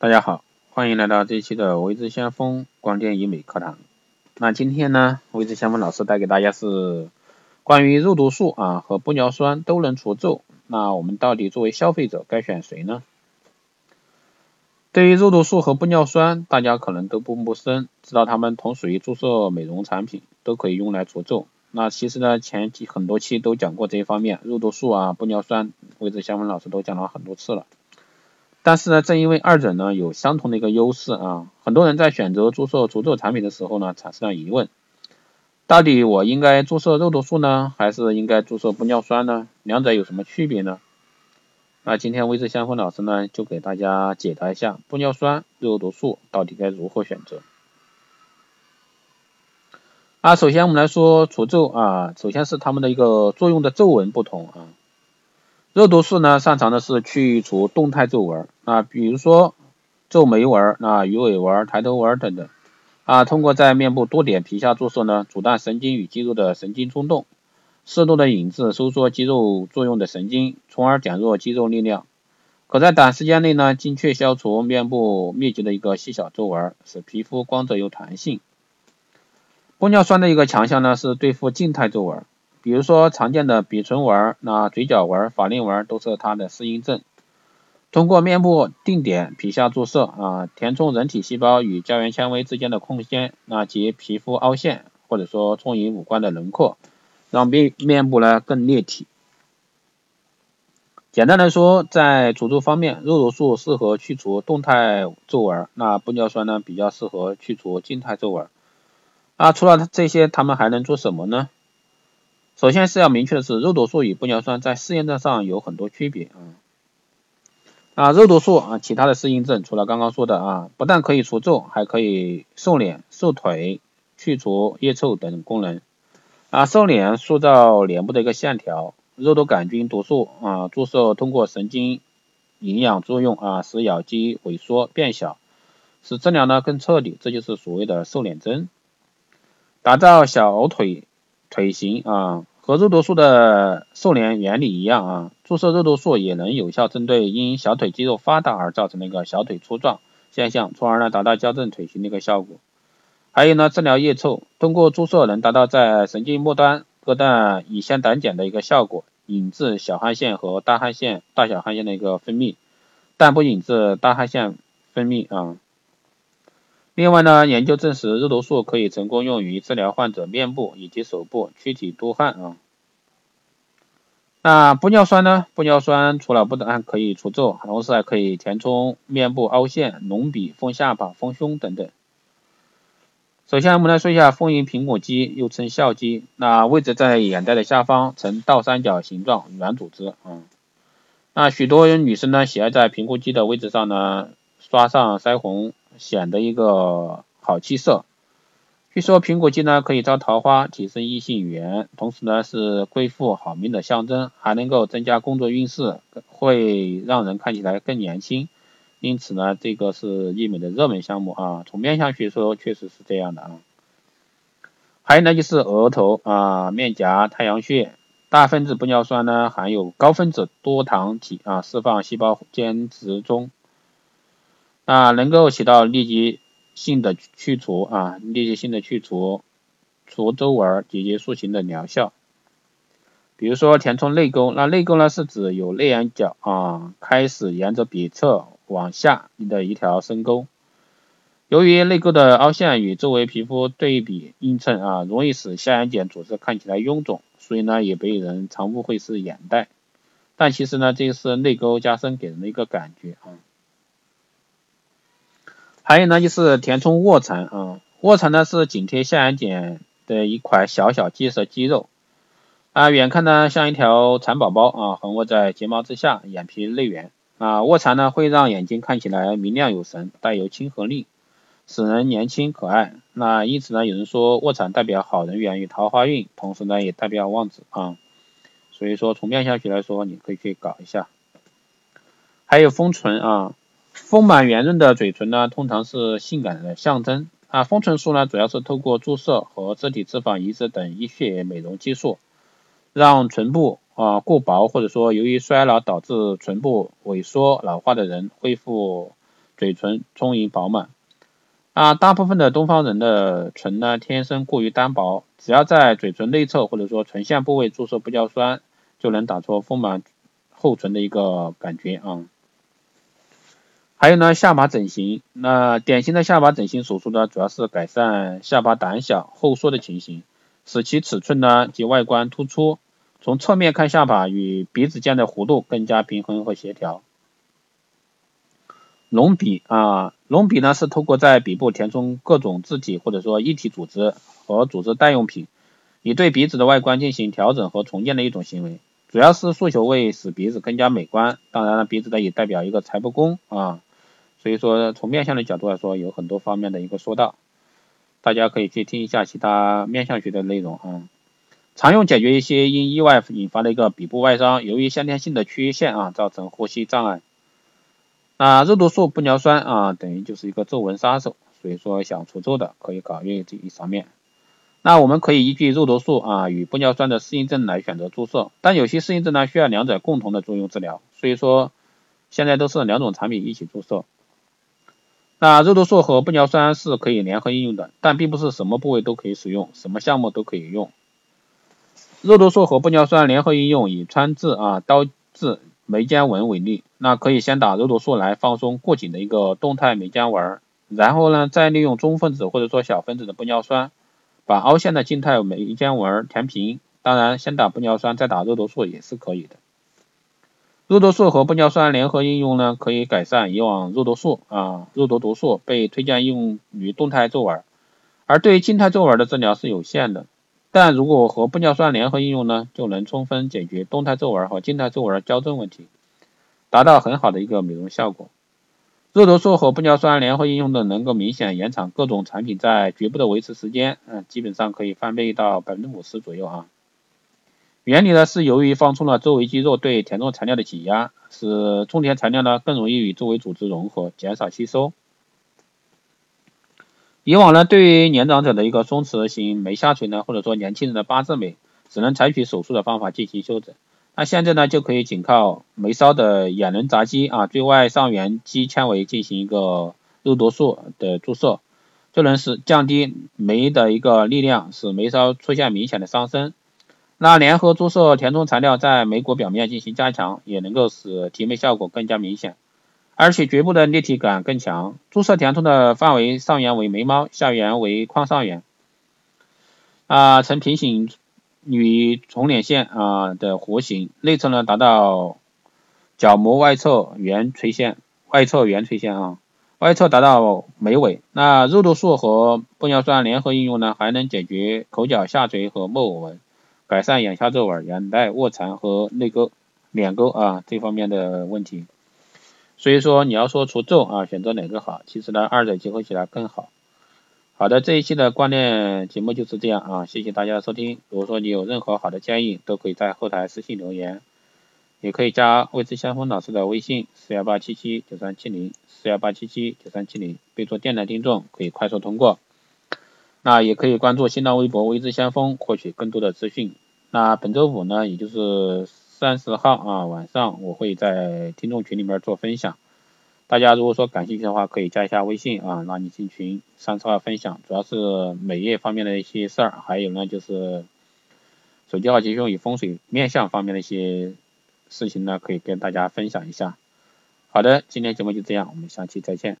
大家好，欢迎来到这一期的微知先锋光电医美课堂。那今天呢，微知先锋老师带给大家是关于肉毒素啊和玻尿酸都能除皱，那我们到底作为消费者该选谁呢？对于肉毒素和玻尿酸，大家可能都不陌生，知道它们同属于注射美容产品，都可以用来除皱。那其实呢，前期很多期都讲过这一方面，肉毒素啊、玻尿酸，微知先锋老师都讲了很多次了。但是呢，正因为二者呢有相同的一个优势啊，很多人在选择注射除皱产品的时候呢，产生了疑问：到底我应该注射肉毒素呢，还是应该注射玻尿酸呢？两者有什么区别呢？那今天微智先锋老师呢，就给大家解答一下玻尿酸、肉毒素到底该如何选择。啊，首先我们来说除皱啊，首先是它们的一个作用的皱纹不同啊。肉毒素呢，擅长的是去除动态皱纹，啊，比如说皱眉纹、啊鱼尾纹、抬头纹等等，啊，通过在面部多点皮下注射呢，阻断神经与肌肉的神经冲动，适度的引致收缩肌肉作用的神经，从而减弱肌肉力量，可在短时间内呢，精确消除面部密集的一个细小皱纹，使皮肤光泽有弹性。玻尿酸的一个强项呢，是对付静态皱纹。比如说常见的鼻唇纹、那嘴角纹、法令纹都是它的适应症。通过面部定点皮下注射啊，填充人体细胞与胶原纤维之间的空间，那及皮肤凹陷，或者说充盈五官的轮廓，让面面部呢更立体。简单来说，在除皱方面，肉毒素适合去除动态皱纹，那玻尿酸呢比较适合去除静态皱纹。啊，除了这些，他们还能做什么呢？首先是要明确的是，肉毒素与玻尿酸在适应症上有很多区别啊。啊，肉毒素啊，其他的适应症除了刚刚说的啊，不但可以除皱，还可以瘦脸、瘦腿、去除腋臭等功能。啊，瘦脸塑造脸部的一个线条，肉毒杆菌毒素啊，注射通过神经营养作用啊，使咬肌萎缩变小，使治疗呢更彻底，这就是所谓的瘦脸针。打造小腿腿型啊。和肉毒素的瘦脸原理一样啊，注射肉毒素也能有效针对因小腿肌肉发达而造成的一个小腿粗壮现象，从而呢达到矫正腿型的一个效果。还有呢，治疗腋臭，通过注射能达到在神经末端割断乙酰胆碱的一个效果，引致小汗腺和大汗腺、大小汗腺的一个分泌，但不引致大汗腺分泌啊。另外呢，研究证实肉毒素可以成功用于治疗患者面部以及手部躯体多汗啊。那玻尿酸呢？玻尿酸除了不但可以除皱，同时还可以填充面部凹陷、隆鼻、丰下巴、丰胸等等。首先我们来说一下丰盈苹果肌，又称笑肌，那位置在眼袋的下方，呈倒三角形状软组织啊。那许多女生呢，喜爱在苹果肌的位置上呢，刷上腮红。显得一个好气色。据说苹果肌呢可以招桃花，提升异性缘，同时呢是贵妇好命的象征，还能够增加工作运势，会让人看起来更年轻。因此呢，这个是医美的热门项目啊。从面相学说，确实是这样的啊。还有呢就是额头啊、面颊、太阳穴，大分子玻尿酸呢含有高分子多糖体啊，释放细胞间质中。啊，能够起到立即性的去除啊，立即性的去除除皱纹、解决塑形的疗效。比如说填充泪沟，那泪沟呢是指有内眼角啊，开始沿着鼻侧往下的一条深沟。由于泪沟的凹陷与周围皮肤对比映衬啊，容易使下眼睑组织看起来臃肿，所以呢也被人常误会是眼袋。但其实呢，这是泪沟加深给人的一个感觉啊。还有呢，就是填充卧蚕啊，卧蚕呢是紧贴下眼睑的一块小小肌色肌肉啊，远看呢像一条蚕宝宝啊，横卧在睫毛之下，眼皮内缘啊。卧蚕呢会让眼睛看起来明亮有神，带有亲和力，使人年轻可爱。那因此呢，有人说卧蚕代表好人缘与桃花运，同时呢也代表旺子啊。所以说从面相学来说，你可以去搞一下。还有丰唇啊。丰满圆润的嘴唇呢，通常是性感的象征啊。丰唇术呢，主要是透过注射和自体脂肪移植等医学美容技术，让唇部啊过薄或者说由于衰老导致唇部萎缩老化的人恢复嘴唇充盈饱满。啊，大部分的东方人的唇呢，天生过于单薄，只要在嘴唇内侧或者说唇线部位注射玻尿酸，就能打出丰满厚唇的一个感觉啊。还有呢，下巴整形，那典型的下巴整形手术呢，主要是改善下巴胆小、后缩的情形，使其尺寸呢及外观突出，从侧面看下巴与鼻子间的弧度更加平衡和协调。隆鼻啊，隆鼻呢是通过在鼻部填充各种自体或者说一体组织和组织代用品，以对鼻子的外观进行调整和重建的一种行为，主要是诉求为使鼻子更加美观。当然了，鼻子呢也代表一个财帛宫啊，所以说从面相的角度来说，有很多方面的一个说道，大家可以去听一下其他面相学的内容啊。常用解决一些因意外引发的一个鼻部外伤，由于先天性的缺陷啊，造成呼吸障碍。那肉毒素、玻尿酸啊，等于就是一个皱纹杀手，所以说想除皱的可以考虑这一方面。那我们可以依据肉毒素啊与玻尿酸的适应症来选择注射，但有些适应症呢需要两者共同的作用治疗，所以说现在都是两种产品一起注射。那肉毒素和玻尿酸是可以联合应用的，但并不是什么部位都可以使用，什么项目都可以用。肉毒素和玻尿酸联合应用，以川字啊刀字。眉间纹为例，那可以先打肉毒素来放松过紧的一个动态眉间纹，然后呢，再利用中分子或者说小分子的玻尿酸，把凹陷的静态眉间纹填平。当然，先打玻尿酸再打肉毒素也是可以的。肉毒素和玻尿酸联合应用呢，可以改善以往肉毒素啊肉毒毒素被推荐用于动态皱纹，而对于静态皱纹的治疗是有限的。但如果和玻尿酸联合应用呢，就能充分解决动态皱纹和静态皱纹矫正问题，达到很好的一个美容效果。肉毒素和玻尿酸联合应用的，能够明显延长各种产品在局部的维持时间，嗯，基本上可以翻倍到百分之五十左右啊。原理呢是由于放松了周围肌肉对填充材料的挤压，使充填材料呢更容易与周围组织融合，减少吸收。以往呢，对于年长者的一个松弛型眉下垂呢，或者说年轻人的八字眉，只能采取手术的方法进行修整。那现在呢，就可以仅靠眉梢的眼轮匝肌啊，最外上缘肌纤维进行一个肉毒素的注射，就能使降低眉的一个力量，使眉梢出现明显的上升。那联合注射填充材料在眉骨表面进行加强，也能够使提眉效果更加明显。而且局部的立体感更强。注射填充的范围上缘为眉毛，下缘为眶上缘，啊，呈平行与重睑线啊的弧形，内侧呢达到角膜外侧圆垂线，外侧圆垂线啊，外侧达到眉尾。那肉毒素和玻尿酸联合应用呢，还能解决口角下垂和木偶纹，改善眼下皱纹、眼袋、卧蚕和泪沟、脸沟啊这方面的问题。所以说你要说除皱啊，选择哪个好？其实呢，二者结合起来更好。好的，这一期的观念节目就是这样啊，谢谢大家的收听。如果说你有任何好的建议，都可以在后台私信留言，也可以加未知先锋老师的微信四幺八七七九三七零四幺八七七九三七零，备注电台听众，可以快速通过。那也可以关注新浪微博未知先锋，获取更多的资讯。那本周五呢，也就是。三十号啊晚上我会在听众群里面做分享，大家如果说感兴趣的话，可以加一下微信啊，拉你进群。三十号分享主要是美业方面的一些事儿，还有呢就是手机号吉凶与风水面相方面的一些事情呢，可以跟大家分享一下。好的，今天节目就这样，我们下期再见。